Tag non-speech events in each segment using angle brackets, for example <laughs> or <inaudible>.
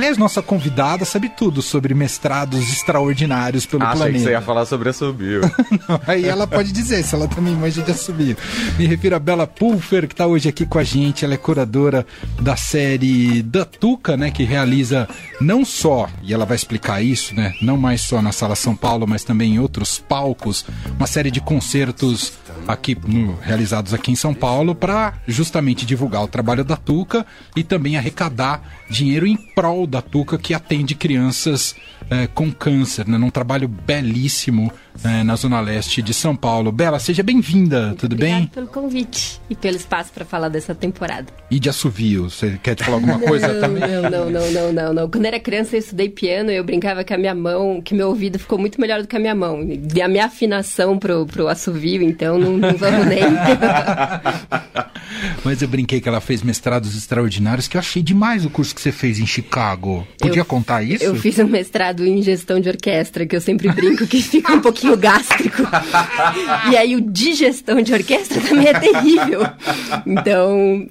Aliás, nossa convidada sabe tudo sobre mestrados extraordinários pelo Achei planeta. que você ia falar sobre assobio. <laughs> Não, aí ela pode dizer se ela também manja de assobio. Me refiro a Bela Pulfer, que está hoje aqui com a gente. Ela é curadora da série da Tuca, né? Que realiza não só, e ela vai explicar isso, né? Não mais só na Sala São Paulo, mas também em outros palcos, uma série de concertos aqui realizados aqui em São Paulo para justamente divulgar o trabalho da Tuca e também arrecadar dinheiro em prol da Tuca que atende crianças eh, com câncer, né? Num trabalho belíssimo eh, na Zona Leste de São Paulo. Bela, seja bem-vinda, tudo Obrigada bem? pelo convite e pelo espaço para falar dessa temporada. E de assovio, você quer te falar alguma coisa não, também? Não, não, não, não, não, não. Quando era criança eu estudei piano e eu brincava que a minha mão, que meu ouvido ficou muito melhor do que a minha mão. E a minha afinação pro, pro assovio, então não, não vamos nem. <laughs> Mas eu brinquei que ela fez mestrados extraordinários, que eu achei demais o curso que você fez em Chicago. Podia Eu- contar isso? Eu fiz um mestrado em gestão de orquestra, que eu sempre brinco que fica um <laughs> pouquinho gástrico. <laughs> E aí o de gestão de orquestra também é terrível. Então,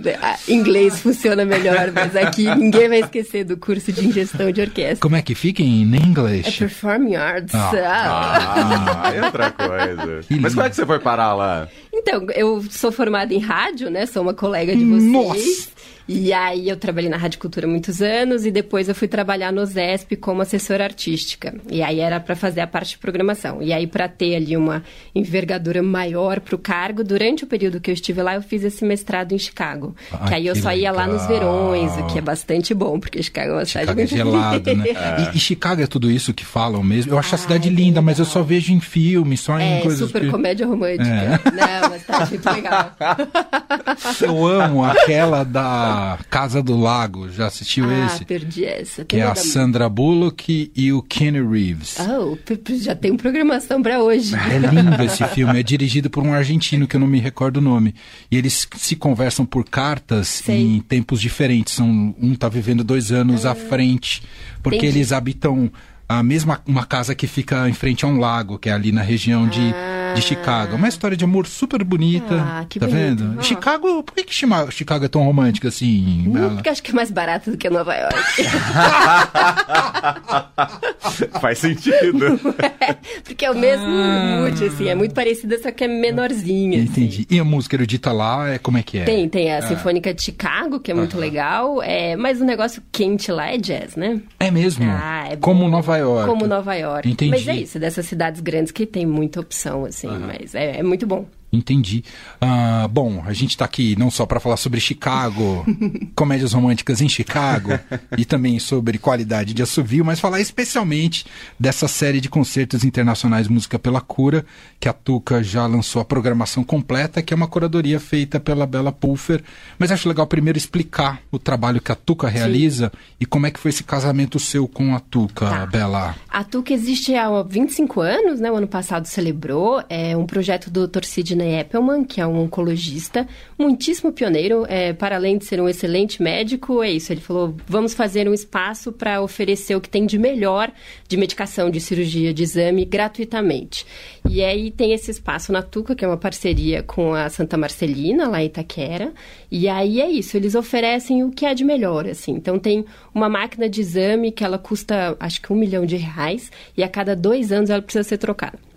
inglês funciona melhor, mas aqui ninguém vai esquecer do curso de gestão de orquestra. Como é que fica em É inglês? Performing Arts. Ah. Ah. Ah, é outra coisa. Mas como é que você foi parar lá? Então, eu sou formada em rádio, né? Sou uma colega de vocês. Nossa! E aí eu trabalhei na Rádio Cultura muitos anos e depois eu fui trabalhar no ZESP como assessora artística. E aí era para fazer a parte de programação. E aí para ter ali uma envergadura maior para o cargo, durante o período que eu estive lá, eu fiz esse mestrado em Chicago. Ah, que aí eu que só ia lá nos legal. verões, o que é bastante bom, porque Chicago é uma cidade é muito <laughs> gelado, né? E, e Chicago é tudo isso que falam mesmo. Eu acho a cidade linda, mas eu só vejo em filme, só em É, coisas super que... comédia romântica. É. Não, mas tá muito legal. <laughs> Eu amo aquela da <laughs> Casa do Lago. Já assistiu ah, esse? perdi essa. Que é a Sandra Bullock e o Kenny Reeves. Oh, já tem programação pra hoje. É lindo esse filme. É dirigido por um argentino que eu não me recordo o nome. E eles se conversam por cartas Sei. em tempos diferentes. São, um tá vivendo dois anos à frente. Porque Ah. Entendi. eles habitam a mesma uma casa que fica em frente a um lago, que é ali na região de, Ah. De Chicago. Uma história de amor super bonita. Ah, que tá bonito. vendo? Ah. Chicago, por que, que Chicago é tão romântica assim? Hum, Bela? porque acho que é mais barato do que Nova York. <laughs> Faz sentido. <laughs> porque é o mesmo Ah. mood, assim. É muito parecida, só que é menorzinha. assim. Entendi. E a música erudita lá é como é que é? Tem, tem a Sinfônica de Chicago, que é muito legal. É, mas o negócio quente lá é jazz, né? É mesmo? Ah, é como. Nova York. Como Nova York. Entendi. Mas é isso, dessas cidades grandes que tem muita opção, assim. Mas é, é muito bom. Entendi. Ah, bom, a gente está aqui não só para falar sobre Chicago, <laughs> comédias românticas em Chicago, e também sobre qualidade de assovio, mas falar especialmente dessa série de concertos internacionais Música pela Cura, que a Tuca já lançou a programação completa, que é uma curadoria feita pela Bela Pulfer. Mas acho legal primeiro explicar o trabalho que a Tuca realiza e como é que foi esse casamento seu com a Tuca, Tá. Bela. A TUC existe há 25 anos, né? O ano passado celebrou. É um projeto do Dr. Sidney Eppelman, que é um oncologista, muitíssimo pioneiro. É, para além de ser um excelente médico, é isso. Ele falou: vamos fazer um espaço para oferecer o que tem de melhor de medicação, de cirurgia, de exame, gratuitamente. E aí tem esse espaço na Tuca, que é uma parceria com a Santa Marcelina, lá em Itaquera. E aí é isso, eles oferecem o que há de melhor, assim. Então tem uma máquina de exame que ela custa, acho que um milhão de reais, e a cada dois anos ela precisa ser trocada.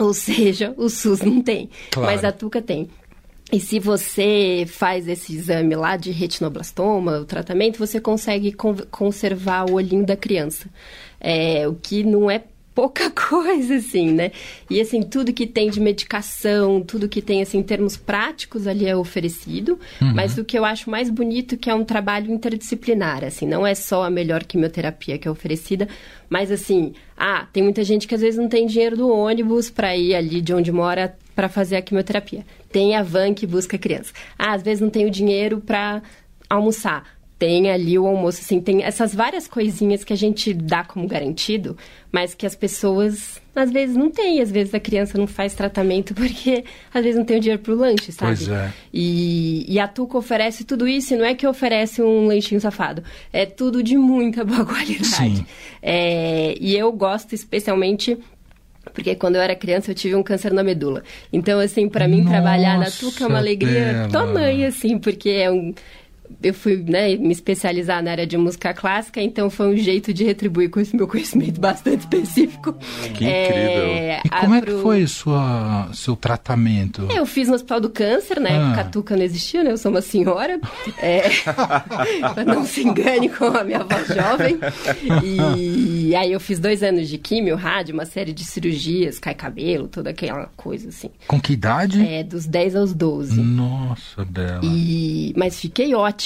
Ou seja, o SUS não tem, Claro. mas a Tuca tem. E se você faz esse exame lá de retinoblastoma, o tratamento, você consegue con- conservar o olhinho da criança. É, o que não é pouca <laughs> coisa, assim, né? E, assim, tudo que tem de medicação, tudo que tem, assim, em termos práticos ali é oferecido. Mas o que eu acho mais bonito é que é um trabalho interdisciplinar, assim. Não é só a melhor quimioterapia que é oferecida, mas, assim... Ah, tem muita gente que às vezes não tem dinheiro do ônibus para ir ali de onde mora para fazer a quimioterapia. Tem a van que busca a criança. Ah, às vezes não tem o dinheiro para almoçar tem ali o almoço, assim, tem essas várias coisinhas que a gente dá como garantido, mas que as pessoas às vezes não têm, às vezes a criança não faz tratamento porque às vezes não tem o dinheiro pro lanche, sabe? Pois é. E, e a Tuca oferece tudo isso, e não é que oferece um lanchinho safado, é tudo de muita boa <laughs> qualidade. Sim. É, e eu gosto especialmente porque quando eu era criança eu tive um câncer na medula. Então, assim, para mim trabalhar na Nossa, Tuca é uma alegria tamanha, assim, porque é um eu fui né, me especializar na área de música clássica, então foi um jeito de retribuir com esse meu conhecimento bastante específico. Que incrível. E como é que foi sua, seu tratamento? Eu fiz no Hospital do Câncer, né? Ah. Catuca não existia, né? Eu sou uma senhora. É, <laughs> não se engane com a minha voz jovem. E aí eu fiz dois anos de químio, rádio, uma série de cirurgias, cai cabelo, toda aquela coisa assim. Com que idade? É, dos 10 aos 12. Nossa, Bela. E, mas fiquei ótima.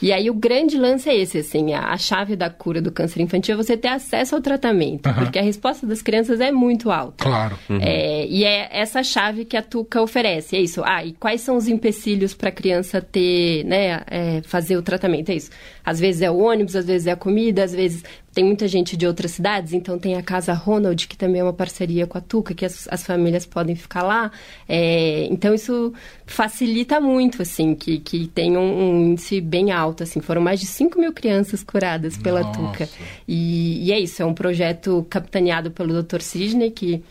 E aí o grande lance é esse, assim, a, a chave da cura do câncer infantil é você ter acesso ao tratamento, Aham. porque a resposta das crianças é muito alta. Claro. É, e é essa chave que a Tuca oferece, é isso. Ah, e quais são os empecilhos para a criança ter, né, é, fazer o tratamento? É isso. Às vezes é o ônibus, às vezes é a comida, às vezes tem muita gente de outras cidades, então tem a Casa Ronald, que também é uma parceria com a Tuca, que as, as famílias podem ficar lá. É, então isso facilita muito, assim, que, que tem um, um índice bem alto, assim. Foram mais de 5 mil crianças curadas pela Nossa. Tuca. E, e é isso, é um projeto capitaneado pelo Dr. Sidney, que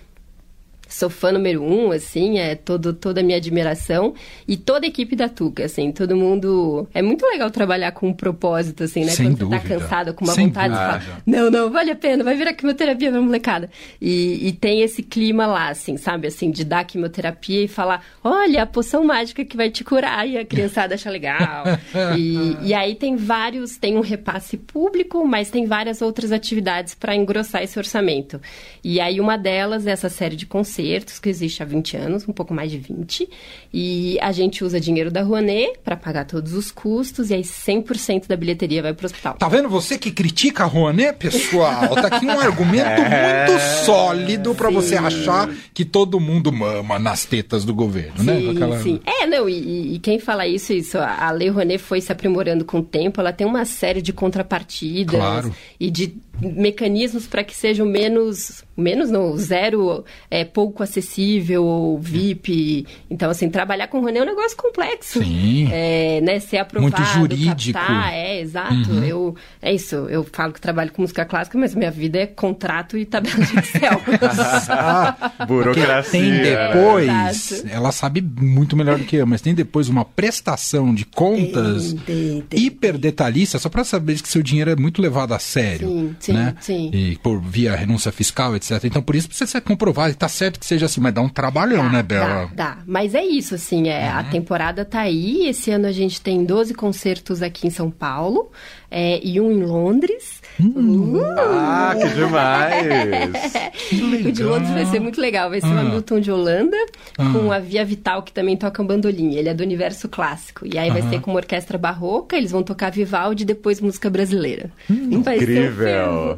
sou fã número um, assim, é todo, toda a minha admiração. E toda a equipe da Tuca, assim, todo mundo... É muito legal trabalhar com um propósito, assim, né? Sem Quando você dúvida. tá cansado, com uma Sem vontade de dúvida. falar, não, não, vale a pena, vai virar quimioterapia pra molecada. E, e tem esse clima lá, assim, sabe? Assim, de dar quimioterapia e falar, olha, a poção mágica que vai te curar. E a criançada acha legal. <laughs> E, e aí tem vários, tem um repasse público, mas tem várias outras atividades para engrossar esse orçamento. E aí uma delas é essa série de concertos que existe há 20 anos, um pouco mais de 20. E a gente usa dinheiro da Rouanet para pagar todos os custos e aí 100% da bilheteria vai pro hospital. Tá vendo você que critica a Rouanet, pessoal? Tá aqui um argumento <laughs> É. muito sólido pra Sim. você achar que todo mundo mama nas tetas do governo, né? Sim, Aquela- sim. É, não, e- e, quem fala isso, isso, a a Lei Rouanet foi se aprimorando com o tempo, ela tem uma série de contrapartidas Claro. e de mecanismos para que sejam menos, menos não, zero, é, pouco acessível ou VIP. Então, assim, trabalhar com Rouanet é um negócio complexo. Sim. É, né, ser aprovado, Muito jurídico. captar, é, exato. Eu, é isso, eu falo que trabalho com música clássica, mas minha vida é contrato e tabela de Excel. <laughs> Burocracia. tem né? depois, ela sabe muito melhor do que eu, mas tem depois uma prestação de contas Tem, tem, tem. hiper detalhista, só pra saber que seu dinheiro é muito levado a sério. Sim, sim, né? sim. E por via renúncia fiscal, etc. Então por isso precisa ser comprovado. E tá certo que seja assim, mas dá um trabalhão, né, Bela? Dá, dá. Mas é isso, assim, é, a temporada tá aí. Esse ano a gente tem 12 concertos aqui em São Paulo é, e um em Londres. Uh! Ah, que demais! <laughs> Que O de Londres vai ser muito legal. Vai ser o Ah. Hamilton de Holanda, Ah. com a Via Vital, que também toca bandolim. Ele é do universo clássico. E aí vai Aham. ser com uma orquestra barroca, eles vão tocar Vivaldi e depois música brasileira. Vai ser um Incrível! fervo.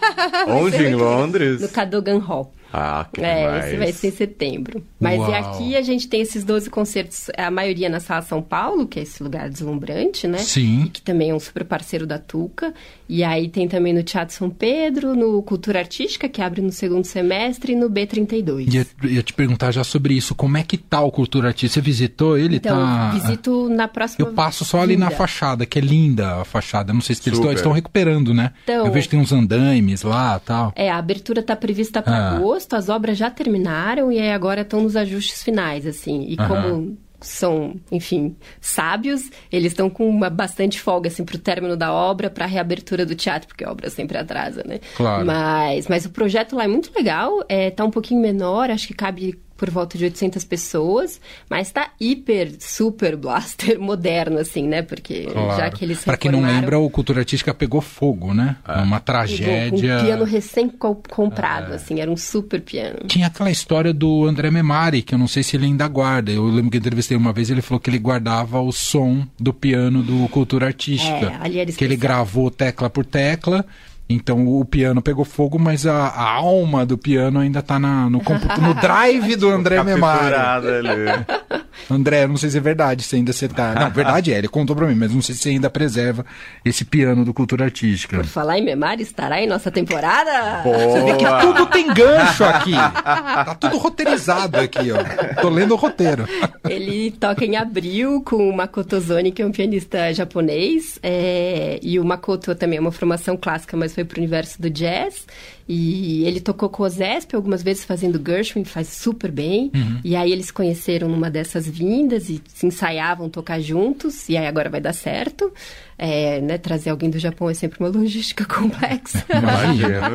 <laughs> Onde? Em Londres? No Cadogan Hall. Ah, que É, demais. esse vai ser em setembro. Mas Uau. e aqui a gente tem esses 12 concertos, a maioria na Sala São Paulo, que é esse lugar deslumbrante, né? Sim. E que também é um super parceiro da Tuca. E aí tem também no Teatro São Pedro, no Cultura Artística, que abre no segundo semestre, e no B32. Ia, ia te perguntar já sobre isso. Como é que tá o Cultura Artística? Você visitou ele? Então, tá... visito na próxima Eu passo só ali na fachada, que é linda a fachada. Não sei se eles estão, recuperando, né? Então- Eu vejo que tem uns andaimes lá tal. É, a abertura está prevista para Ah. agosto, as obras já terminaram e aí agora estão nos ajustes finais, assim. E como são, enfim, sábios, eles estão com uma bastante folga, assim, pro término da obra, para a reabertura do teatro, porque a obra sempre atrasa, né? Claro. Mas, mas o projeto lá é muito legal, é, tá um pouquinho menor, acho que cabe por volta de 800 pessoas, mas tá hiper, super blaster <laughs> moderno, assim, né? Porque já que eles Pra quem não lembra, o Cultura Artística pegou fogo, né? É. Uma Pegou tragédia. Um piano recém-comprado, É. assim, era um super piano. Tinha aquela história do André Memari, que eu não sei se ele ainda guarda. Eu lembro que eu entrevistei uma vez, ele falou que ele guardava o som do piano do Cultura Artística. É, ali era que ele gravou tecla por tecla. Então o piano pegou fogo, mas a, a alma do piano ainda tá na, no, no drive do André Memari. <laughs> André, eu não sei se é verdade, se ainda você tá. Não, verdade é, ele contou pra mim, mas não sei se você ainda preserva esse piano do Cultura Artística. Por falar em Memari, estará em nossa temporada? Boa! Tudo tem gancho aqui. Tá tudo roteirizado aqui, ó. Tô lendo o roteiro. Ele toca em abril com o Makoto Ozone, que é um pianista japonês. é, E o Makoto também é uma formação clássica, mas foi pro universo do jazz. E ele tocou com o Zesp algumas vezes fazendo Gershwin, faz super bem. E aí eles conheceram numa dessas vindas e se ensaiavam tocar juntos, e aí agora vai dar certo. É, né, trazer alguém do Japão é sempre uma <laughs> logística complexa. Imagina.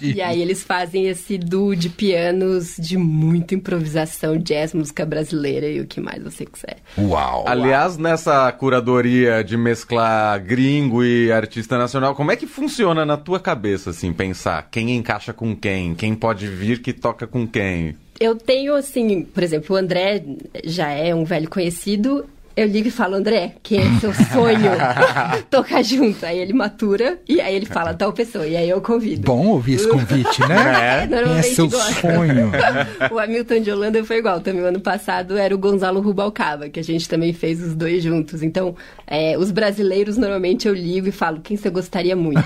<laughs> E aí eles fazem esse duo de pianos de muita improvisação, jazz, música brasileira e o que mais você quiser. Uau. Aliás, nessa curadoria de mesclar gringo e artista nacional, como é que funciona na tua cabeça, assim, pensar quem encaixa com quem, quem pode vir que toca com quem? Eu tenho, assim, por exemplo, o André já é um velho conhecido. Eu ligo e falo, André, quem é seu sonho <laughs> tocar junto? Aí ele matura e aí ele fala tal pessoa. E aí eu convido. Bom ouvir esse convite, né? <laughs> É. Quem é Normalmente seu gosta. sonho? <laughs> o Hamilton de Holanda foi igual. Também o ano passado era o Gonzalo Rubalcaba, que a gente também fez os dois juntos. Então, é, os brasileiros, normalmente eu ligo e falo quem você gostaria muito.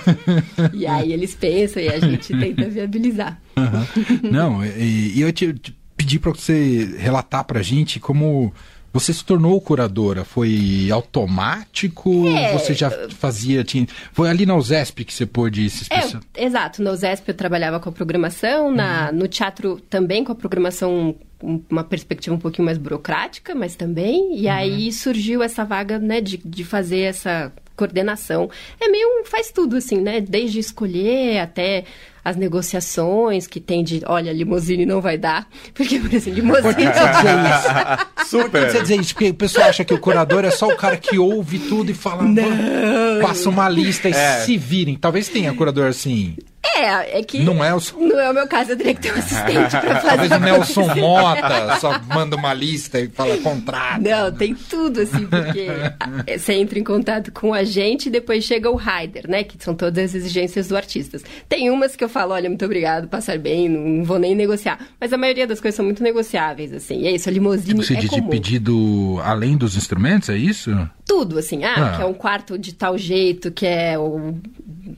e aí eles pensam e a gente tenta viabilizar. Aham. Não, e, e eu te, te pedi para você relatar pra gente como você se tornou curadora. Foi automático? É. Você já fazia. Tinha, foi ali na USESP que você pôde se É, especializar? exato. No ZESP eu trabalhava com a programação, na, no teatro também com a programação, um- uma perspectiva um pouquinho mais burocrática, mas também. E aí surgiu essa vaga, né, de, de fazer essa coordenação. É meio um faz tudo, assim, né? Desde escolher até as negociações que tem de, olha, limusine não vai dar. Porque, por exemplo, limusine... <laughs> Por que você dizer isso? Super! Você dizer isso, porque o pessoal acha que o curador é só o cara que ouve tudo e fala. "Vamos", Passa uma lista e É. se virem. Talvez tenha curador assim. É, é que... Não é o Não é o meu caso, eu teria que ter um assistente pra <laughs> fazer. Talvez o Nelson Mota só manda uma lista e fala contrato. Não, tem tudo, assim, porque a- <laughs> você entra em contato com a gente e depois chega o rider, né? Que são todas as exigências do artista. Tem umas que eu falo, olha, muito obrigado, passar bem, não, vou nem negociar. Mas a maioria das coisas são muito negociáveis, assim. E é isso, a limousine Você é de comum. pedido além dos instrumentos, é isso? Tudo, assim. Ah, Ah. que é um quarto de tal jeito, que é o,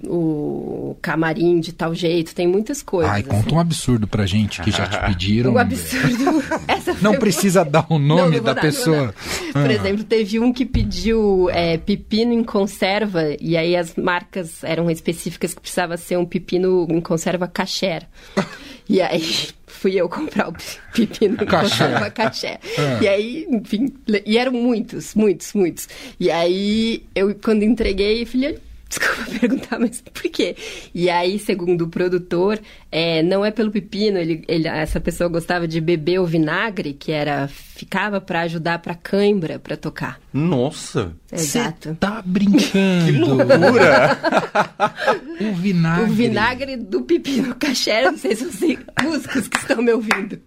o camarim de tal jeito. Tem muitas coisas. Ai, conta um absurdo pra gente que já te <laughs> pediram. O absurdo. <laughs> Não uma- precisa dar o nome não da dar, pessoa. dar. Por Ah. exemplo, teve um que pediu é, pepino em conserva e aí as marcas eram específicas que precisava ser um pepino em conserva caché. <laughs> E aí fui eu comprar o pepino em Caché. conserva caché. Ah. E aí, enfim, e eram muitos, muitos, muitos. E aí eu quando entreguei, eu falei, Desculpa <laughs> perguntar, mas por quê? E aí, segundo o produtor, é, não é pelo pepino, ele, ele- essa pessoa gostava de beber o vinagre, que era ficava para ajudar para cãibra, para tocar. Nossa! Exato. Você tá brincando. <laughs> Loucura! <laughs> O vinagre. O vinagre do pepino caché, não sei se vocês músicos que estão me ouvindo.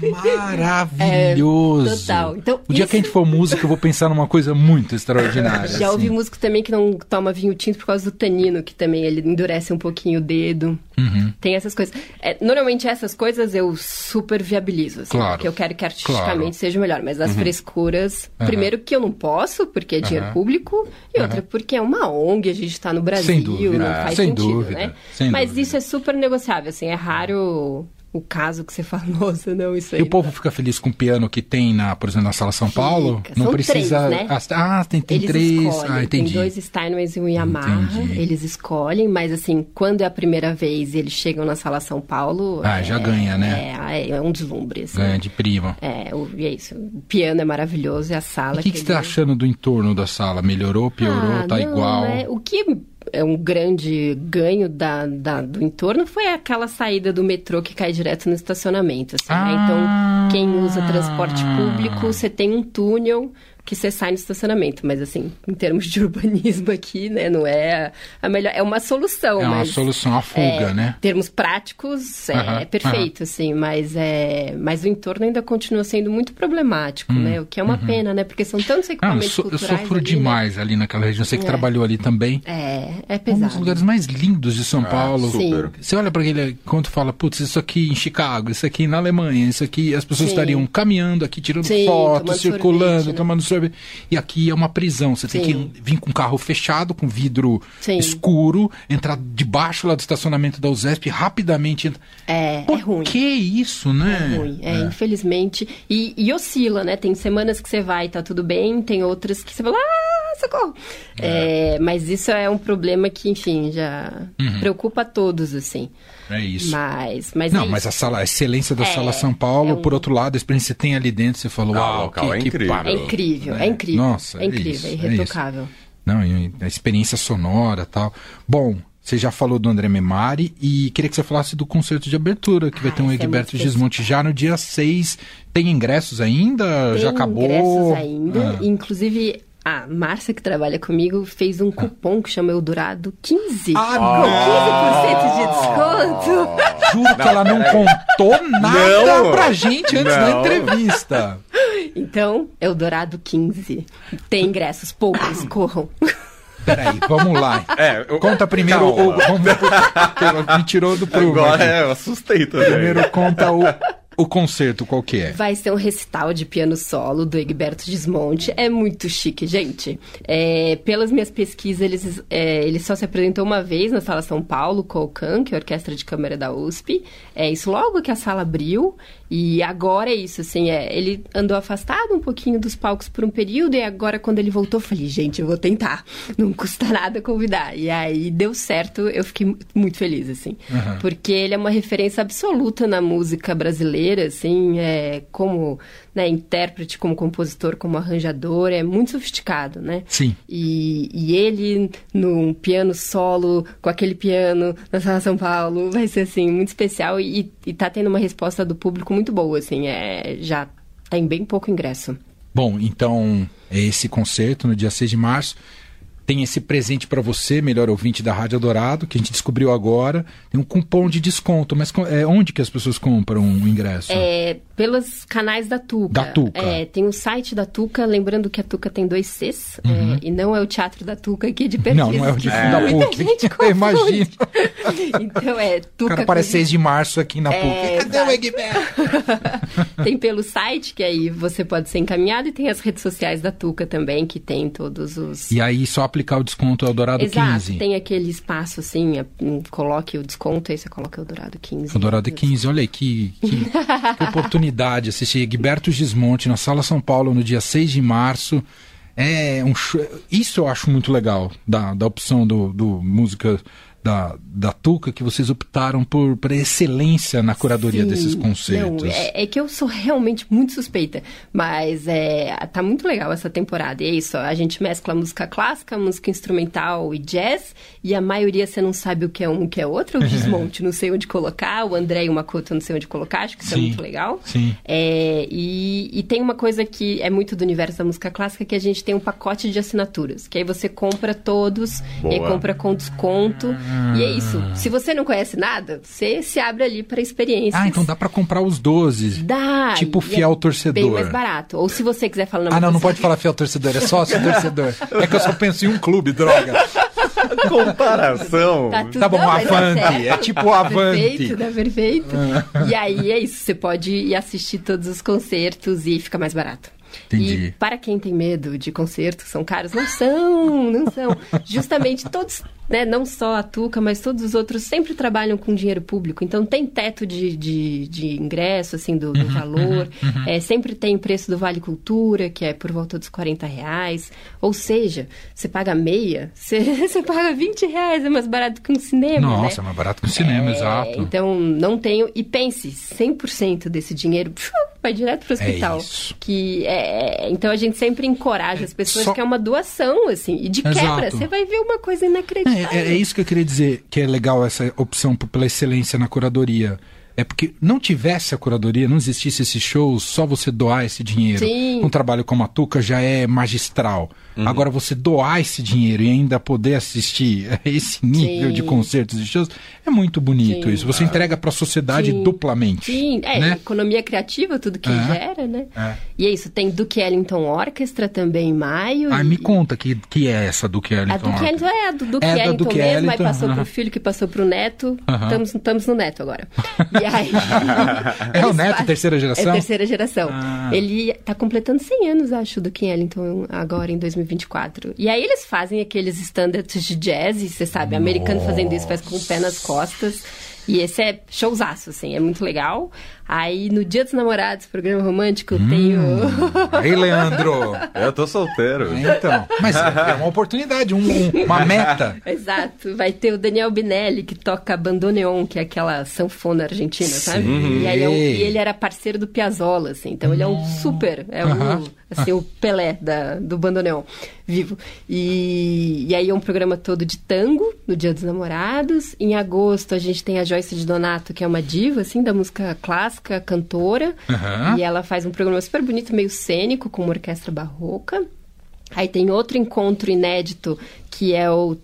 Maravilhoso. É, total. Então, o dia isso- que a gente for músico, eu vou pensar numa coisa muito extraordinária. Já ouvi assim. músico também que não toma vinho tinto por causa do tanino, que também ele endurece um pouquinho o dedo. Uhum. Tem essas coisas. É, normalmente essas coisas eu super viabilizo, assim, Claro. porque eu quero que artisticamente Claro. seja melhor. Mas as frescuras, Aham. primeiro que eu não posso, porque é dinheiro Aham. público, e outra Aham. porque é uma ONG, a gente tá no Brasil, dúvida, não faz sem sentido, dúvida, né? sem Mas dúvida. isso é super negociável, assim, é raro o caso que você <laughs> fala, nossa, não, isso aí. E o povo fica feliz com o piano que tem, na, por exemplo, na Sala São Paulo? Fica. Não São precisa. três, né? Ah, tem, tem eles três. escolhem. Ah, tem entendi. dois Steinways e um Yamaha. Entendi. Eles escolhem, mas assim, quando é a primeira vez e eles chegam na sala São Paulo. Ah, é, já ganha, né? É, é um deslumbre. Assim. Ganha de prima. É, o, e é isso. O piano é maravilhoso e a sala. O que, que você tá ele- achando do entorno da sala? Melhorou, piorou, Ah, tá não, igual? é- O que é um grande ganho da, da- do entorno foi aquela saída do metrô que cai direto no estacionamento. assim, né? Ah. Então, quem usa transporte público, você tem um túnel que você sai no estacionamento. Mas, assim, em termos de <laughs> urbanismo aqui, né, não é a melhor. É uma solução, É uma mas. solução, a fuga, é, né? Em termos práticos, é, Aham, perfeito, assim, mas, é, mas o entorno ainda continua sendo muito problemático, né? O que é uma pena, né? Porque são tantos Hum, Ah, eu, equipamentos so- eu sofro ali, né? demais ali naquela região. Você que É. trabalhou ali também. É, é É um pesado. dos lugares mais lindos de São Paulo. Sim. Você olha para aquele quando fala, putz, isso aqui em Chicago, isso aqui na Alemanha, isso aqui, as pessoas Sim. estariam caminhando aqui, tirando Sim, fotos, tomando circulando, sorvete, né? tomando E aqui é uma prisão. Você tem Sim. que vir com um carro fechado, com vidro Sim. escuro, entrar debaixo lá do estacionamento da USESP rapidamente. entra- É, Por é ruim. que isso, né? É ruim, é, infelizmente. E, e oscila, né? Tem semanas que você vai e tá tudo bem, tem outras que você fala, ah, ah, socorro. É, mas isso é um problema que, enfim, já preocupa a todos, assim. É isso. Mas, mas Não, é mas a sala, a excelência da É, sala São Paulo, é um- por outro lado, a experiência que você tem ali dentro, você falou, Ah, o uau, local que, é que incrível. É incrível, é incrível. Nossa, é incrível, é isso, irretocável. Não, a experiência sonora tal. Bom, você já falou do André Memari e queria que você falasse do concerto de abertura, que vai Ah, ter um é Egberto muito Gismonte já no dia 6. Tem ingressos ainda? Tem já acabou? ingressos ainda. Ah. Inclusive, a Márcia, que trabalha comigo, fez um cupom que chama Eldorado 15. Ah, com 15% de desconto. Juro que ela não contou nada Não. pra gente antes da Não. entrevista. Então, Eldorado 15. Tem ingressos, poucos, <coughs> corram. Peraí, vamos lá. É, eu- Conta primeiro Calma. o. Vamos, me tirou do <laughs> prumo. Agora aqui. é, eu assustei também. Primeiro conta o, o concerto, qual que é? Vai ser um recital de piano solo do Egberto Gismonte. É muito chique, gente. É, pelas minhas pesquisas, é, ele só se apresentou uma vez na Sala São Paulo, com o CAN, que é a Orquestra de Câmara da USP. É isso logo que a sala abriu. E agora é isso, assim, é, ele andou afastado um pouquinho dos palcos por um período, e agora quando ele voltou, eu falei, gente, eu vou tentar. Não custa nada convidar. E aí deu certo, eu fiquei mu- muito feliz, assim. Aham. Porque ele é uma referência absoluta na música brasileira, assim, é, como né, intérprete, como compositor, como arranjador, é muito sofisticado, né? Sim. E, e ele, num piano solo, com aquele piano na Sala São Paulo, vai ser, assim, muito especial e, e tá tendo uma resposta do público muito boa, assim, é, já tem bem pouco ingresso. Bom, então, é esse concerto no dia 6 de março. Tem esse presente para você, melhor ouvinte da Rádio Dourado, que a gente descobriu agora. Tem um cupom de desconto, mas é, onde que as pessoas compram o ingresso? É, pelos canais da Tuca. Da Tuca. É, tem o site da Tuca, lembrando que a Tuca tem dois Cs, é, e não é o Teatro da Tuca aqui de Perdiz. Uhum. Não, não é o de que da PUC. <laughs> imagino. Então é O Tuca. cara aparece com- 6 de março aqui na É, PUC. Cadê o. Egberto? <laughs> Tem pelo site, que aí você pode ser encaminhado, e tem as redes sociais da Tuca também, que tem todos os. E aí, só aplicar o desconto Eldorado Exato, 15. tem aquele espaço assim, a- hum, coloque o desconto, aí você coloca o Dourado 15. Eldorado 15, olha aí que, que, que <laughs> oportunidade assistir Egberto Gismonte na Sala São Paulo no dia 6 de março. É um show- Isso eu acho muito legal da, da opção do, do música da, da Tuca, que vocês optaram por, por excelência na curadoria Sim, desses concertos. Não, é, é que eu sou realmente muito suspeita, mas é, tá muito legal essa temporada. E é isso, a gente mescla música clássica, música instrumental e jazz, e a maioria você não sabe o que é um, o que é outro, o <laughs> desmonte, não sei onde colocar, o André e o Makoto não sei onde colocar, acho que isso Sim, é muito legal. sim. É, e, e tem uma coisa que é muito do universo da música clássica, que a gente tem um pacote de assinaturas, que aí você compra todos, e Boa. compra com desconto, e é isso. Se você não conhece nada, você se abre ali para experiência. Ah, então dá pra comprar os 12. Dá. Tipo e fiel é torcedor. Bem mais barato. Ou se você quiser falar... Ah, não, não pode falar fiel torcedor, é sócio <laughs> torcedor. É que eu só penso em um clube, droga. <laughs> Comparação. Tá, tudo, Tá bom, não, mas Avante, certo. é tipo o Avante. Perfeito, tá perfeito. e aí é isso, você pode ir assistir todos os concertos e fica mais barato. Entendi. E para quem tem medo de concertos são caros, não são, não são. <laughs> Justamente todos, né, não só a Tuca, mas todos os outros sempre trabalham com dinheiro público. Então tem teto de, de, de ingresso, assim, do, Uhum, do valor. É, sempre tem preço do Vale Cultura, que é por volta dos 40 reais. Ou seja, você paga meia, <laughs> você, você paga 20 reais, é mais barato que um cinema, Nossa, é né? mais barato que o cinema, É, exato. Então, não tenho. E pense, 100% desse dinheiro <laughs> vai direto pro hospital. isso. Que é, então a gente sempre encoraja as pessoas só- que é uma doação, assim. E de Exato. quebra, você vai ver uma coisa inacreditável. É, é, é isso que eu queria dizer, que é legal essa opção pela excelência na curadoria. É porque não tivesse a curadoria, não existisse esses shows, só você doar esse dinheiro. Sim. Um trabalho como a Tuca já é magistral. Agora, você doar esse dinheiro e ainda poder assistir a <laughs> esse nível Sim. de concertos e shows, é muito bonito Sim. isso. Você entrega para a sociedade Sim. duplamente. Sim, é, né? economia criativa, tudo que É. gera, né? É. E é isso, tem Duke Ellington Orchestra também em maio. Ah, e- me conta que, que é essa do Ellington. A Duke Ellington é a do Duke É Ellington Duke mesmo, Ellington, aí passou aham. pro filho, que passou pro neto. Estamos, estamos no neto agora. <laughs> E aí. <laughs> É o neto, terceira geração? É terceira geração. Ah. Ele tá completando 100 anos, acho, do Ken Ellington agora em 2024. E aí eles fazem aqueles standards de jazz, e você sabe, americano fazendo isso faz com o pé nas costas. E esse é showzaço, assim, é muito legal. Aí no Dia dos Namorados, programa romântico, tem o. Aí, <laughs> Leandro. Eu tô solteiro. Então, mas é uma oportunidade, um- um- uma <laughs> meta. Exato. Vai ter o Daniel Binelli, que toca bandoneon, que é aquela sanfona argentina, sabe? E, aí é um- e ele era parceiro do Piazzolla, assim. Então ele é um super, é Aham. o, assim, o Pelé da, do bandoneon vivo. E, e aí é um programa todo de tango, no Dia dos Namorados. Em agosto a gente tem a Joyce de Donato, que é uma diva, assim, da música clássica, cantora. Aham. E ela faz um programa super bonito, meio cênico, com uma orquestra barroca. Aí tem outro encontro inédito, que é o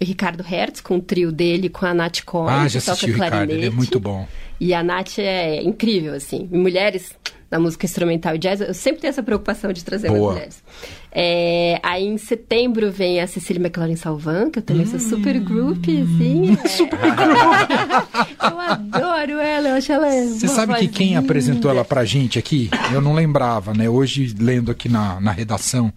Ricardo Hertz, com o trio dele, com a Nath Cohen, Ah, que já toca assisti o Ricardo, ele é clarinete. muito bom. E a Nath é incrível, assim. Mulheres na música instrumental e jazz, eu sempre tenho essa preocupação de trazer Boa. mulheres. É, aí em setembro vem a Cecília McLaurin Salvan, que eu também sou super groupie, assim. <laughs> é. super <laughs> Eu adoro ela, eu acho ela Você sabe que quem apresentou ela pra gente aqui, eu não lembrava, né? Hoje, lendo aqui na, na redação,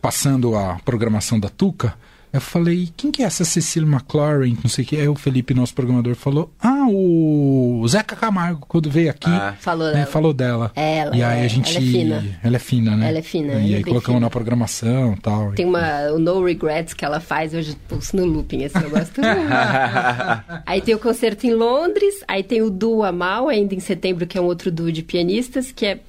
passando a programação da Tuca, eu falei, quem que é essa Cecília McLaurin? Não sei o que. Aí o Felipe, nosso programador, falou, ah, o Zeca Camargo, quando veio aqui, Ah. Falou né, dela. falou dela. Ela e aí é- a gente... ela é fina. Ela é fina, né? Ela é fina, ela é E aí bem colocamos fina. na programação e tal. Tem uma, o No Regrets que ela faz, hoje pulso no looping, esse eu gosto muito. <laughs> aí tem o concerto em Londres, aí tem o Duo Amal, ainda em setembro, que é um outro duo de pianistas, que é,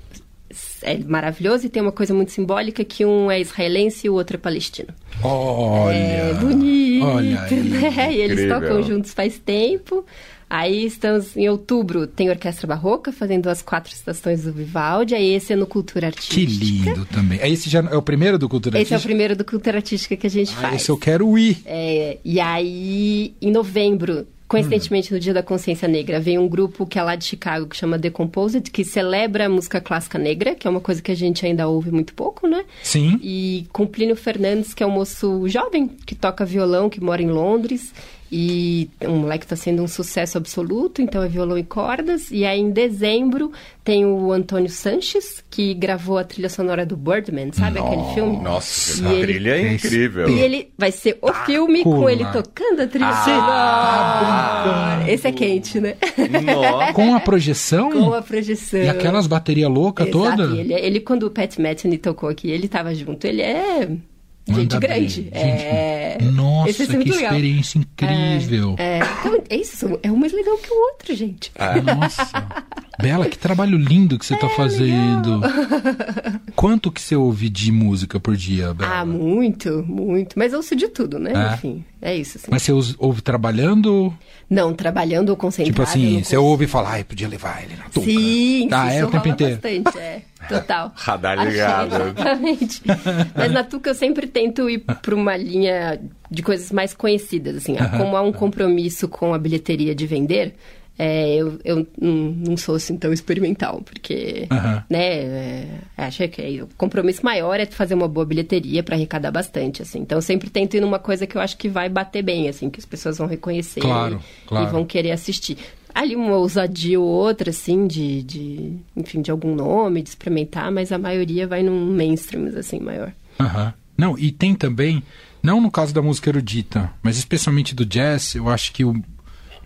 é maravilhoso e tem uma coisa muito simbólica, que um é israelense e o outro é palestino. Olha! É bonito, Olha aí. <laughs> né? E eles tocam juntos faz tempo. Aí estamos em outubro, tem Orquestra Barroca fazendo as quatro estações do Vivaldi, aí esse é no Cultura Artística. Que lindo também. Esse já é o primeiro do Cultura Esse é o Artística? primeiro do Cultura Artística que a gente Ah, faz. esse eu quero ir. É, e aí, em novembro, coincidentemente no Dia da Consciência Negra, vem um grupo que é lá de Chicago, que chama Decomposed, que celebra a música clássica negra, que é uma coisa que a gente ainda ouve muito pouco, né? Sim. E com Plínio Fernandes, que é um moço jovem, que toca violão, que mora em Londres. E um moleque está sendo um sucesso absoluto, então é violão e cordas. E aí, em dezembro, tem o Antônio Sanches, que gravou a trilha sonora do Birdman, sabe aquele filme? Nossa, E a ele- trilha é incrível. E ele vai ser o filme com Pula. ele tocando a trilha Ah, sonora. Esse é quente, né? Nossa. Com a projeção? com a projeção. E aquelas baterias loucas todas? Ele, ele, quando o Pat Metheny tocou aqui, ele tava junto. Ele é gente grande. Gente, é... Nossa, Esse vai ser que legal. experiência incrível. É, então, é isso, é um mais legal que o outro, gente. Nossa. Bela, que trabalho lindo que você É, tá fazendo. <laughs> Quanto que você ouve de música por dia, Bela? Ah, muito, muito. Mas eu ouço de tudo, né? É? Enfim, é isso. Assim. Mas você ouve trabalhando? Não, trabalhando ou concentrado. Tipo assim, você ouve e fala, ai, podia levar ele na touca. Sim, Tá, sim, é o tempo inteiro. bastante, é. <laughs> Total. Radar Achei, ligado. Exatamente. Mas na Tuca eu sempre tento ir para uma linha de coisas mais conhecidas, assim. Como há um compromisso com a bilheteria de vender, é, eu, eu não, sou assim tão experimental, porque, Aham. né, é, acho que o compromisso maior é fazer uma boa bilheteria para arrecadar bastante, assim. Então eu sempre tento ir numa coisa que eu acho que vai bater bem, assim, que as pessoas vão reconhecer Claro, e, claro. e vão querer assistir. Ali uma ousadia ou outra, assim, de, de, enfim, de algum nome, de experimentar, mas a maioria vai num mainstream, assim, maior. Aham. Não, e tem também, não no caso da música erudita, mas especialmente do jazz, eu acho que o-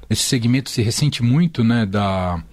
esse segmento se ressente muito, né, da,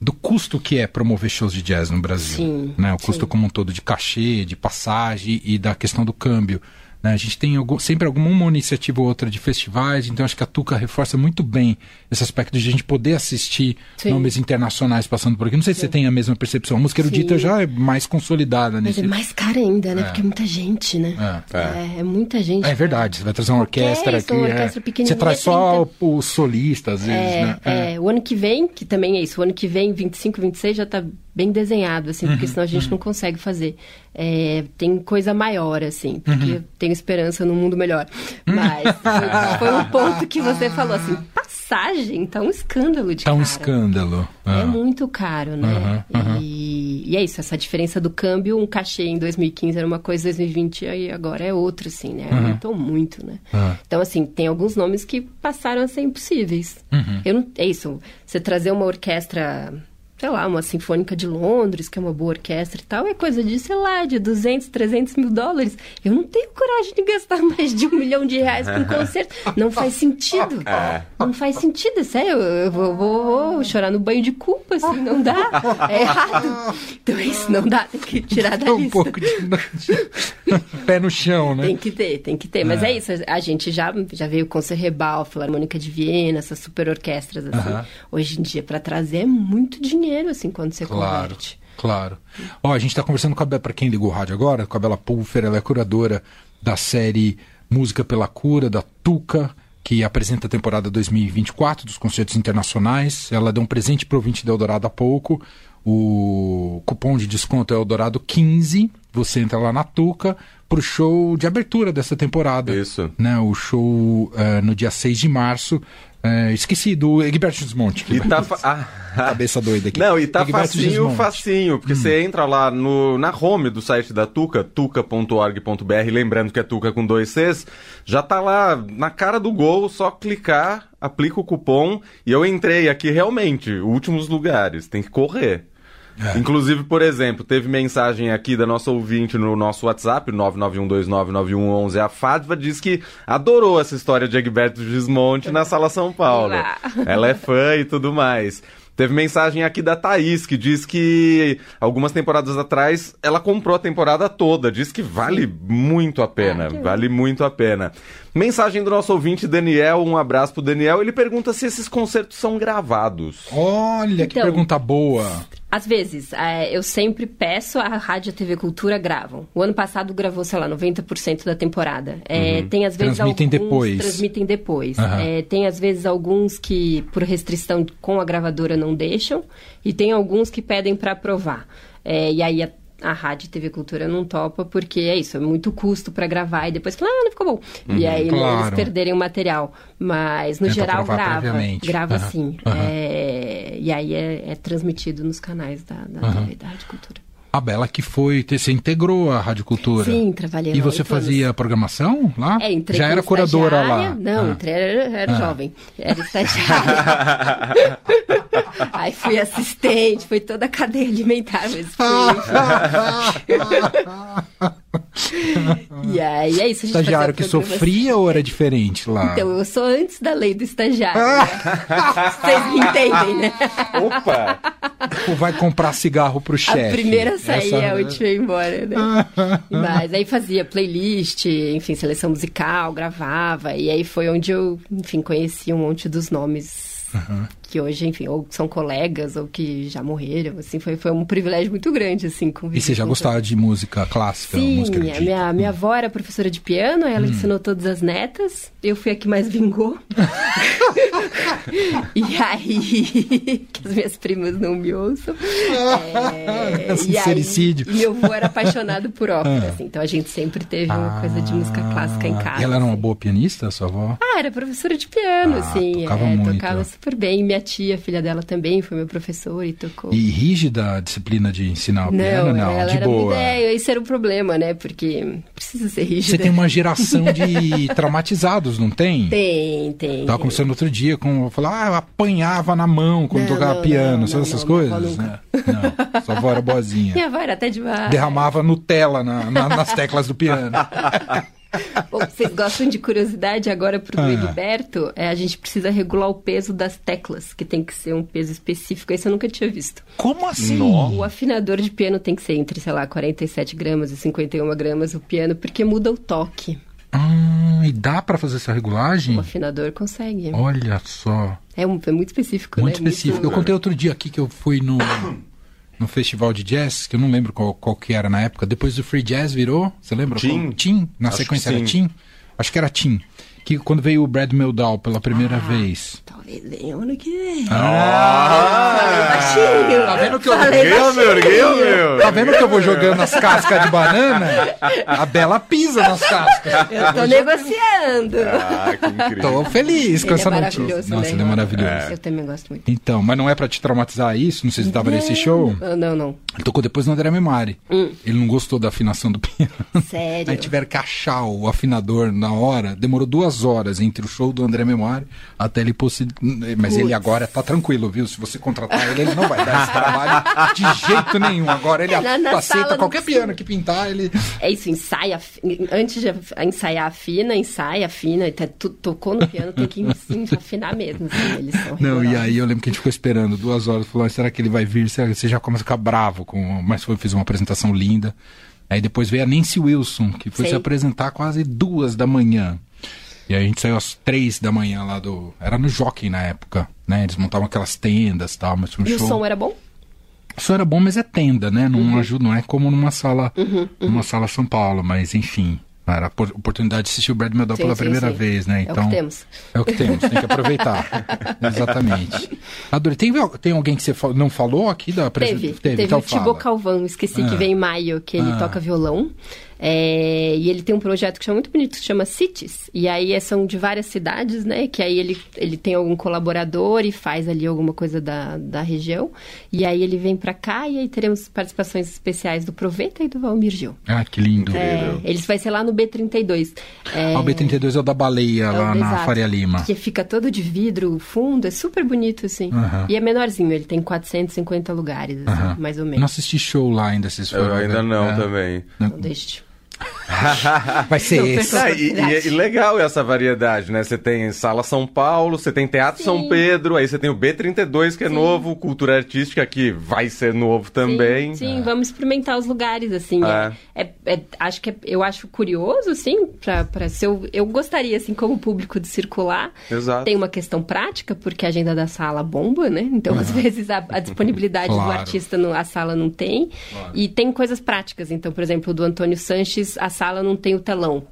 do custo que é promover shows de jazz no Brasil. Sim, né, o custo sim. como um todo de cachê, de passagem e da questão do câmbio. Né? A gente tem algum- sempre alguma uma iniciativa ou outra de festivais, então acho que a Tuca reforça muito bem esse aspecto de a gente poder assistir Sim. nomes internacionais passando por aqui. Não sei se você tem a mesma percepção. A música erudita Sim. já é mais consolidada Mas nesse. é mais cara ainda, né? Porque é muita gente, né? É. É, é muita gente. É verdade, você vai trazer uma orquestra isso, aqui. uma é. orquestra pequenininha, Você traz só 30. os solistas, às vezes, É, né? é, o ano que vem, que também é isso, o ano que vem, 25, 26, já tá bem desenhado, assim, Uhum, porque senão a gente não consegue fazer. É, tem coisa maior, assim, porque Uhum. eu tenho esperança num mundo melhor. Mas foi, <laughs> foi um ponto que você falou assim, passagem, tá um escândalo de Tá um cara. escândalo. É Ah. muito caro, né? E, e é isso, essa diferença do câmbio, um cachê em 2015 era uma coisa, 2020 e agora é outra, assim, né? Uhum. Aumentou muito, né? Ah. Então, assim, tem alguns nomes que passaram a ser impossíveis. Uhum. Eu não, é isso, você trazer uma orquestra, sei lá, uma Sinfônica de Londres, que é uma boa orquestra e tal, é coisa de, sei lá, de 200, 300 mil dólares. Eu não tenho coragem de gastar <laughs> mais de um milhão de reais com um concerto. Não faz sentido. É. Não faz sentido, é sério. Eu vou, vou- vou chorar no banho de culpa, assim, não dá. É errado. Então é isso, não dá, tem que tirar da um lista. pouco de <laughs> pé no chão, né? Tem que ter, tem que ter. Mas é, isso, a gente já, já veio com Rebal, Filarmônica de Viena, essas super orquestras, assim. Hoje em dia, pra trazer é muito dinheiro, assim, quando você Claro, converte. claro. Ó, a gente está conversando com a Bela, para quem ligou o rádio agora, com a Bela Pulfer, ela é curadora da série Música pela Cura, da Tuca, que apresenta a temporada 2024 dos concertos internacionais. Ela deu um presente para o ouvinte do Eldorado há pouco. O cupom de desconto é Eldorado 15. Você entra lá na Tuca para o show de abertura dessa temporada. Isso. Né, o show eh, no dia 6 de março. Eh, esqueci, do Egberto Gismonte. que E tá. fa- <laughs> Ah, Cabeça doida aqui. Não, e tá Egberto facinho, Gismonte. facinho, porque você entra lá no, na home do site da Tuca, tuca.org.br, lembrando que é Tuca com dois Cs, já tá lá na cara do gol, só clicar, aplica o cupom, e eu entrei aqui realmente, últimos lugares, tem que correr. É. Inclusive, por exemplo, teve mensagem aqui da nossa ouvinte no nosso WhatsApp, 991299111, a Fátima diz que adorou essa história de Egberto Gismonte na Sala São Paulo. Olá. Ela é fã e tudo mais. Teve mensagem aqui da Thaís, que diz que algumas temporadas atrás ela comprou a temporada toda. Diz que vale muito a pena. Ah, vale muito a pena. Mensagem do nosso ouvinte Daniel, um abraço pro Daniel. Ele pergunta se esses concertos são gravados. Olha, que Então, pergunta boa. Às vezes, é, eu sempre peço, a Rádio e a TV Cultura gravam. O ano passado gravou, sei lá, 90% da temporada. É, Tem às vezes Transmitem alguns depois. transmitem depois. Aham. É, tem às vezes alguns que, por restrição com a gravadora, não deixam. E tem alguns que pedem para aprovar. É, e aí a, a Rádio e TV Cultura não topa, porque é isso, é muito custo para gravar e depois fala, ah, não ficou bom. e aí claro. eles perderem o material. Mas, no Tenta geral, grava. Grava Aham. sim. Aham. É, e aí é, é transmitido nos canais da, da. TV, da Rádio Cultura. A Bela que foi, você integrou a Rádio Cultura. Sim, trabalhei E você anos. fazia programação lá? É, entrei Já era curadora lá? Não, Ah. entrei, era, era Ah. jovem. Era estagiária. <laughs> aí fui assistente, foi toda a cadeia alimentar, mas fui. e aí é isso, a gente Estagiário que sofria ou era diferente lá? Então, eu sou antes da lei do estagiário. né? <laughs> Vocês me entendem, né? Opa! Ou vai comprar cigarro pro chefe? A primeira a sair, Essa- a última ia embora, né? <laughs> Mas aí fazia playlist, enfim, seleção musical, gravava. E aí foi onde eu, enfim, conheci um monte dos nomes que hoje, enfim, ou são colegas ou que já morreram, assim. Foi, foi um privilégio muito grande, assim, E você já gostava de música clássica? Sim, música erudita? minha, minha avó era professora de piano, Hum. ela ensinou todas as netas. Eu fui a que mais vingou. <laughs> e aí, <laughs> que as minhas primas não me ouçam. É, <laughs> aí, Sincericídio. e meu avô era apaixonado por ópera, Ah. assim, então a gente sempre teve uma coisa de música clássica em Ah, casa. E ela era uma assim. boa pianista, sua avó? Ah, era professora de piano, Ah, assim. tocava é, muito. Tocava super bem. Minha tia, filha dela também, foi meu professor e tocou. E rígida a disciplina de ensinar o piano? Não, ela de era boa. É, esse era o problema, né? Porque precisa ser rígida. Você tem uma geração de <laughs> traumatizados, não tem? Tem, tem. Tava conversando outro dia com. Falar, ah, eu apanhava na mão quando Não, tocava não, piano, não, sabe não, essas não, coisas? nunca. né? Não, sua avó era boazinha. <laughs> Minha avó era até demais. Derramava Nutella na- na- nas teclas do piano. <laughs> <laughs> Bom, vocês gostam de curiosidade agora pro Ah. Egberto? É, a gente precisa regular o peso das teclas, que tem que ser um peso específico. Isso eu nunca tinha visto. Como assim? O afinador de piano tem que ser entre, sei lá, 47 gramas e 51 gramas o piano, porque muda o toque. Ah, e dá pra fazer essa regulagem? O afinador consegue. Olha só. É, um- é muito específico, Muito né? específico. Eu contei outro dia aqui que eu fui no, <coughs> no festival de jazz, que eu não lembro qual, qual que era na época. Depois do free jazz virou, você lembra? Tim. Tim. Na Acho sequência que era. Tim. Acho que era Tim. Que quando veio o Brad Meldau pela primeira vez. Talvez venha ano que vem. Ah, Falei baixinho. Tá vendo que eu Falei Ganhou, meu, meu. Tá vendo que eu vou jogando as cascas de banana? A Bela pisa nas cascas. Eu tô negociando. Ah, que incrível. Tô feliz com Ele é essa notícia. maravilhoso, Nossa, né? ele é maravilhoso. Eu também gosto muito. Então, mas não é pra te traumatizar isso? Não sei se tava nesse show. Não, não. Ele tocou depois no André Memari. Ele não gostou da afinação do piano. Sério? Aí tiveram que achar o afinador na hora. Demorou duas horas entre o show do André Memari até ele possi... Mas ele agora tá tranquilo, viu? Se você contratar ele, ele não vai dar esse trabalho de jeito nenhum. Agora ele Na- na aceita qualquer piano que pintar, ele. É isso, ensaia. Antes de ensaiar, afina, ensaia, afina. Tá, tocou no piano, tem que sim, <laughs> afinar mesmo. Assim, eles são Não, e aí eu lembro que a gente ficou esperando duas horas. Falou, "Ah, será que ele vai vir? Você já começa a ficar bravo. Com... Mas foi, fiz uma apresentação linda. Aí depois veio a Nancy Wilson, que foi Sei. se apresentar quase duas da manhã. E aí a gente saiu às três da manhã lá do. Era no Jockey na época, né? Eles montavam aquelas tendas e tal, mas foi um E o show. som era bom? O som era bom, mas é tenda, né? Não Uhum. ajuda, não é como numa sala, numa sala São Paulo, mas enfim. Era a por- oportunidade de assistir o Brad Meldau pela sim, primeira sim. vez, né? É o Então, que temos. É o que temos, tem que aproveitar. <laughs> Exatamente. Adorei. Tem, tem alguém que você não falou aqui da Teve, apresentação? teve, então o Thibaut. Calvão, esqueci Ah. que vem em maio, que ele Ah. toca violão. É, e ele tem um projeto que chama muito bonito, que chama Cities. E aí é- são de várias cidades, né? Que aí ele, ele tem algum colaborador e faz ali alguma coisa da, da região. E aí ele vem pra cá e aí teremos participações especiais do Proveta e do Valmir Gil. Ah, que lindo. É, eles vai ser lá no B32. É, Ah, o B32 é o da baleia é o lá na exato, Faria Lima. Que fica todo de vidro, fundo, é super bonito, assim. Aham. E é menorzinho, ele tem 450 lugares, assim, Aham. mais ou Não menos. assisti show lá ainda, vocês foram. Eu ainda não É. também. Não deixe. <laughs> Vai ser esse. Ah, e, e- e legal essa variedade, né? Você tem Sala São Paulo, você tem Teatro Sim. São Pedro, aí você tem o B32, que é Sim. novo, Cultura Artística, que vai ser novo também. Sim, sim, vamos experimentar os lugares, assim. É. É, é- é- acho que é- eu acho curioso, assim, pra, pra se eu, eu gostaria, assim, como público, de circular. Exato. Tem uma questão prática, porque a agenda da sala bomba, né? Então, às vezes, a, a disponibilidade do Claro. artista, no, a sala não tem. E tem coisas práticas. Então, por exemplo, do Antônio Sanches, a sala não tem o telão.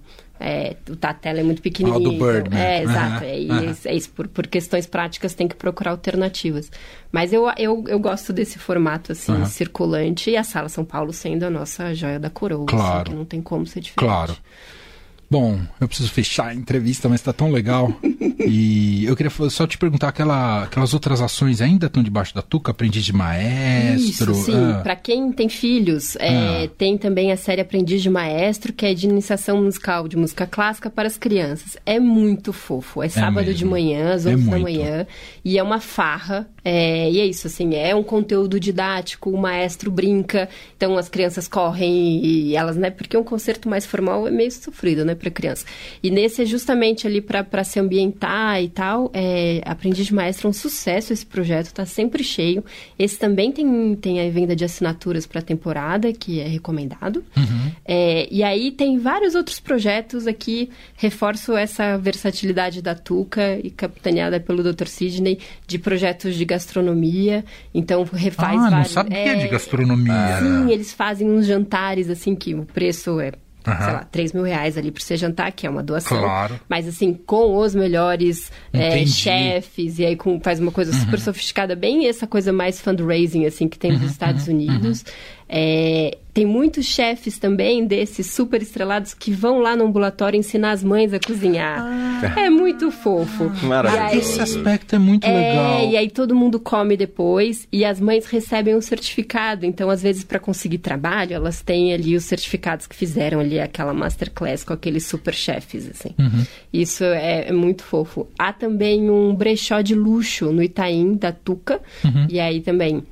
É, o- a tela é muito pequenininha. Ah, o do Bird, então- né? É, exato. É, é isso, por, por questões práticas tem que procurar alternativas. Mas eu, eu, eu gosto desse formato, assim, Aham. circulante, e a Sala São Paulo sendo a nossa joia da coroa, assim, Claro. que não tem como ser diferente. Claro. Bom, eu preciso fechar a entrevista, mas tá tão legal. e eu queria só te perguntar, aquela, aquelas outras ações ainda estão debaixo da tuca? Aprendiz de maestro? Isso, sim. Ah, Pra quem tem filhos, é, Ah. tem também a série Aprendiz de Maestro, que é de iniciação musical de música clássica para as crianças. É muito fofo. É sábado de mesmo. manhã, às É 11 da muito. manhã. E é uma farra. É, e é isso, assim, é um conteúdo didático, o maestro brinca, então as crianças correm e elas, né? Porque um concerto mais formal é meio sofrido, né, para criança. E nesse é justamente ali para se ambientar e tal. É, Aprendiz de Maestro é um sucesso esse projeto, tá sempre cheio. Esse também tem, tem a venda de assinaturas para temporada, que é recomendado. É, e aí tem vários outros projetos aqui. Reforço essa versatilidade da Tuca e capitaneada pelo Dr. Sidney de projetos de gastronomia. Então refaz ah, não vários. sabia é, de gastronomia. Sim, eles fazem uns jantares, assim, que o preço é, Aham. sei lá, 3 mil reais ali pra você jantar, que é uma doação. Claro. Mas, assim, com os melhores é, chefes, e aí com, faz uma coisa super sofisticada, bem essa coisa mais fundraising, assim, que tem nos Estados Unidos. É, tem muitos chefes também desses super estrelados que vão lá no ambulatório ensinar as mães a cozinhar. É muito fofo. Maravilha. E aí- Esse aspecto é muito legal. é, e aí todo mundo come depois e as mães recebem um certificado. Então, às vezes, para conseguir trabalho, elas têm ali os certificados que fizeram ali aquela masterclass com aqueles super chefes, assim. Isso é, é muito fofo. Há também um brechó de luxo no Itaim, da Tuca. E aí também...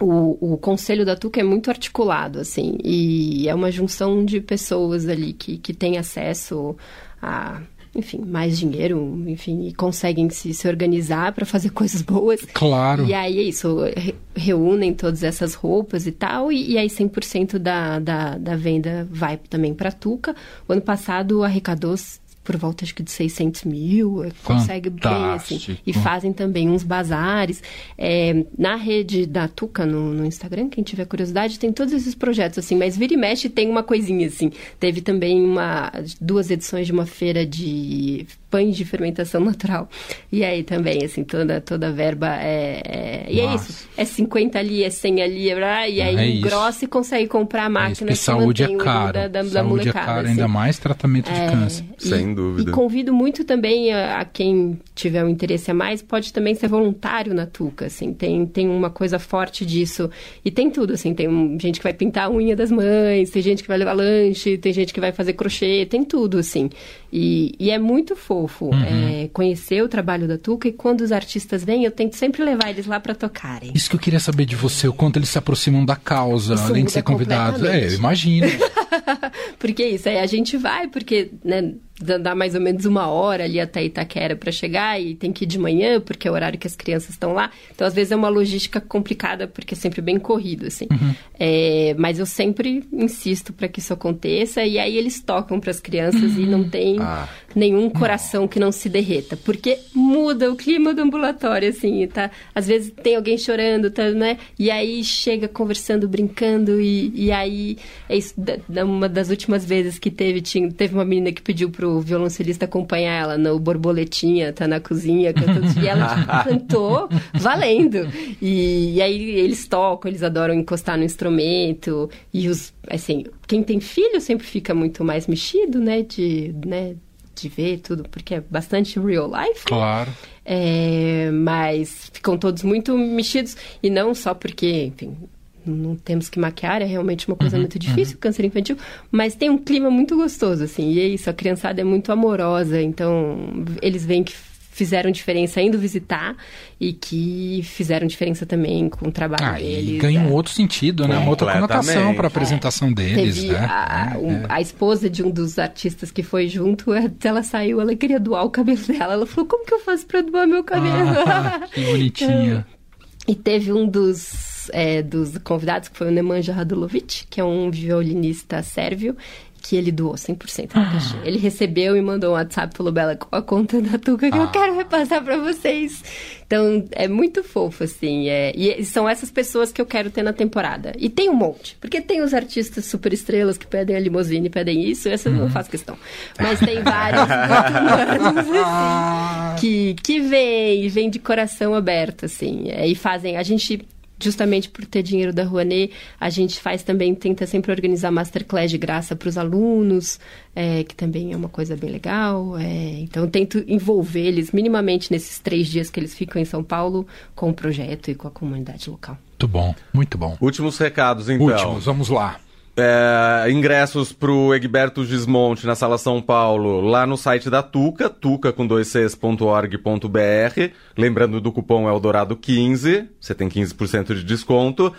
O, o conselho da Tuca é muito articulado, assim, e é uma junção de pessoas ali que, que têm acesso a, enfim, mais dinheiro, enfim, e conseguem se, se organizar para fazer <laughs> coisas boas. Claro. E aí é isso, re- reúnem todas essas roupas e tal, e, e aí 100% da, da, da venda vai também para Tuca. O ano passado arrecadou por volta acho que de 600 mil, é, consegue bem assim. Fantástico. E fazem também uns bazares. É, na rede da Tuca, no, no Instagram, quem tiver curiosidade, tem todos esses projetos, assim, mas vira e mexe tem uma coisinha, assim. Teve também uma, duas edições de uma feira de pães de fermentação <laughs> natural. E aí também, assim, toda, toda a verba é. é e é isso. É 50 ali, é 100 ali, é, e aí É engrossa e consegue comprar a É isso, máquina porque saúde é caro. Da, da, da saúde é molecada, caro, assim. ainda mais tratamento de É, câncer. e- Sem dúvida. E convido muito também a, a quem tiver um interesse a mais, pode também ser voluntário na Tuca, assim, tem, tem uma coisa forte disso. E tem tudo, assim, tem um- gente que vai pintar a unha das mães, tem gente que vai levar lanche, tem gente que vai fazer crochê, tem tudo, assim. E, e é muito fofo Uhum. é, conhecer o trabalho da Tuca e quando os artistas vêm, eu tento sempre levar eles lá para tocarem. Isso que eu queria saber de você, o quanto eles se aproximam da causa, Isso além de ser convidados. É, eu imagino. <laughs> Porque é isso, aí a gente vai, porque né, dá mais ou menos uma hora ali até Itaquera para chegar e tem que ir de manhã, porque é o horário que as crianças estão lá. Então, às vezes, é uma logística complicada, porque é sempre bem corrido, assim. É, mas eu sempre insisto para que isso aconteça, e aí eles tocam para as crianças e não tem Ah. Nenhum coração que não se derreta, porque muda o clima do ambulatório, assim, tá? Às vezes tem alguém chorando, tá, né? E aí chega conversando, brincando, e, e aí é isso. Uma das últimas vezes que teve, tinha, teve uma menina que pediu pro violoncelista acompanhar ela no borboletinha, tá na cozinha, cantando, e ela cantou valendo. E, e aí eles tocam, eles adoram encostar no instrumento, e os, assim, quem tem filho sempre fica muito mais mexido, né, de, né, de ver tudo, porque é bastante real life. Claro. É, mas ficam todos muito mexidos. E não só porque, enfim, não temos que maquiar, é realmente uma coisa muito difícil, câncer infantil. Mas tem um clima muito gostoso, assim. E é isso, a criançada é muito amorosa. Então, eles veem que fizeram diferença indo visitar e que fizeram diferença também com o trabalho Ah, e deles. ganha é. um outro sentido, né? Uma outra conotação para a apresentação deles, Teve né? a, É, um- é. a esposa de um dos artistas que foi junto, até <laughs> ela saiu, ela queria doar o cabelo dela. Ela falou, como que eu faço pra doar meu cabelo? Ah, <laughs> que bonitinha. E teve um dos, é, dos convidados, que foi o Nemanja Radulovic, que é um violinista sérvio, que ele doou 100% Ah. do cachê. Ele recebeu e mandou um WhatsApp, falou, Bela, com a conta da Tuca que eu Ah. quero repassar pra vocês. Então, é muito fofo, assim. é- e são essas pessoas que eu quero ter na temporada. E tem um monte. Porque tem os artistas super estrelas que pedem a limusine, pedem isso, essa eu Uhum. não faço questão. Mas tem vários <laughs> humanos, assim, que, que vem, vem de coração aberto, assim. é, e fazem. A gente justamente por ter dinheiro da Rouanet, a gente faz também, tenta sempre organizar masterclass de graça para os alunos, é, que também é uma coisa bem legal. é, então, tento envolver eles minimamente nesses três dias que eles ficam em São Paulo com o projeto e com a comunidade local. Muito bom, muito bom. Últimos recados, então. Últimos, vamos lá. É, ingressos pro Egberto Gismonte na Sala São Paulo, lá no site da Tuca, tuca com dois cs.org.br. Lembrando do cupom Eldorado 15, você tem 15% de desconto.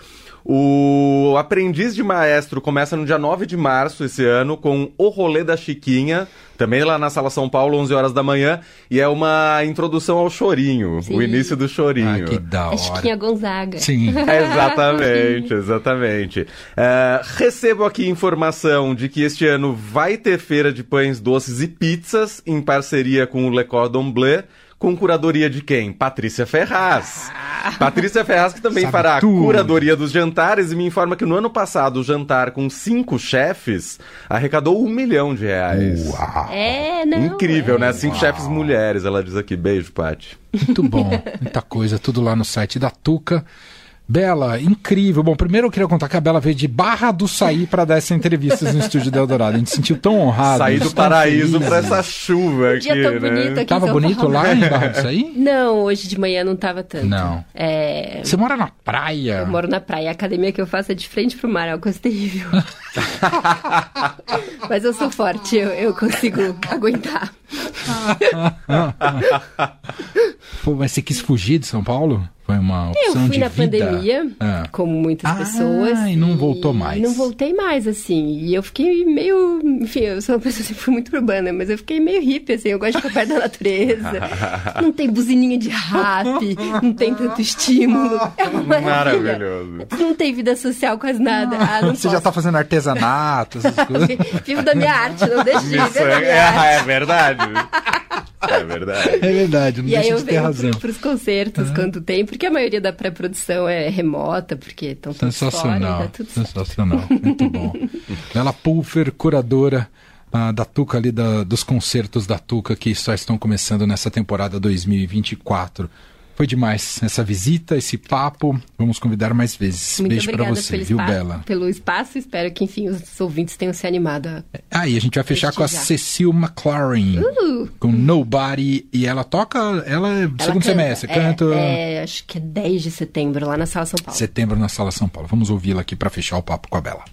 O Aprendiz de Maestro começa no dia 9 de março esse ano com O Rolê da Chiquinha, também lá na Sala São Paulo, 11 horas da manhã, e é uma introdução ao chorinho, Sim. o início do chorinho. Ah, que da A Chiquinha hora. Gonzaga. Sim. <laughs> Exatamente, exatamente. É, recebo aqui informação de que este ano vai ter feira de pães doces e pizzas em parceria com o Le Cordon Bleu. Com curadoria de quem? Patrícia Ferraz. Patrícia Ferraz que também Sabe fará a curadoria dos jantares e me informa que no ano passado o jantar com cinco chefes arrecadou um milhão de reais. Uau. É, não. Incrível, é. né? Cinco chefes mulheres, ela diz aqui. Beijo, Paty. Muito bom, muita coisa, tudo lá no site da Tuca. Bela, incrível. Bom, primeiro eu queria contar que a Bela veio de Barra do Saí para dar essa entrevista no estúdio do Eldorado. A gente se sentiu tão honrado. Saí do paraíso pra essa chuva aqui, Dia tão né? bonito aqui Tava bonito Paulo. lá em Barra do Saí? <laughs> Não, hoje de manhã não tava tanto. Não. É, Você mora na praia? Eu moro na praia. A academia que eu faço é de frente pro mar, é uma coisa terrível. <laughs> Mas eu sou forte, eu, eu consigo aguentar. <laughs> Pô, mas você quis fugir de São Paulo? Foi uma Eu opção fui de na vida? pandemia, É. como muitas Ah, pessoas. e não voltou mais. Não voltei mais, assim. E eu fiquei meio. Enfim, eu sou uma pessoa que sempre fui muito urbana, mas eu fiquei meio hippie, assim. Eu gosto de ficar perto da natureza. <laughs> não tem buzininha de rap, não tem tanto estímulo. É uma maravilha. Maravilhoso. Não tem vida social quase nada. Ah, não Você já tá posso. fazendo artesanato, essas <laughs> coisas. Vivo da minha arte, não deixo de viver <laughs> é, arte. é verdade. É verdade. É verdade, não E aí deixa eu de ter razão. para os concertos quando tem, porque a maioria da pré-produção é remota, porque estão todos fora e Sensacional, dá tudo certo. sensacional, muito bom. <laughs> Bela Pulfer, curadora ah, da Tuca ali, da, dos concertos da Tuca que só estão começando nessa temporada 2024. Foi demais essa visita, esse papo. Vamos convidar mais vezes. Muito Beijo pra obrigada você, pelo, viu, espaço, Bela? pelo espaço. Espero que, enfim, os ouvintes tenham se animado. a- Ah, e a gente vai fechar com a. Cecil McLaren, Uh! com Nobody. E ela toca, ela é Ela segundo canta. semestre, É, canta É, acho que é 10 de setembro, lá na Sala São Paulo. setembro na Sala São Paulo. Vamos ouvi-la aqui para fechar o papo com a Bela.